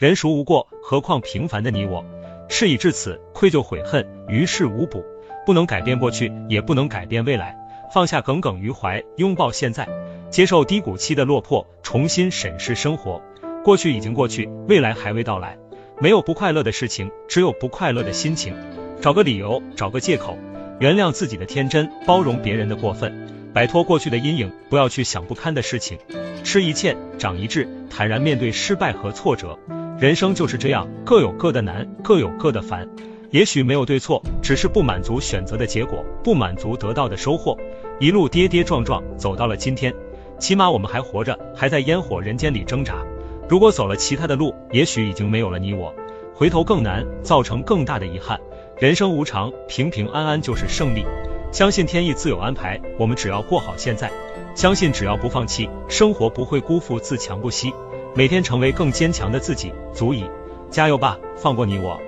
人孰无过？何况平凡的你我。事已至此，愧疚悔恨于事无补，不能改变过去，也不能改变未来。放下耿耿于怀，拥抱现在，接受低谷期的落魄，重新审视生活。过去已经过去，未来还未到来。没有不快乐的事情，只有不快乐的心情。找个理由，找个借口，原谅自己的天真，包容别人的过分，摆脱过去的阴影，不要去想不堪的事情。吃一堑，长一智，坦然面对失败和挫折。人生就是这样，各有各的难，各有各的烦。也许没有对错，只是不满足选择的结果，不满足得到的收获。一路跌跌撞撞走到了今天，起码我们还活着，还在烟火人间里挣扎。如果走了其他的路，也许已经没有了你我，回头更难，造成更大的遗憾。人生无常，平平安安就是胜利。相信天意自有安排，我们只要过好现在，相信只要不放弃，生活不会辜负自强不息。每天成为更坚强的自己，足矣。加油吧，放过你我。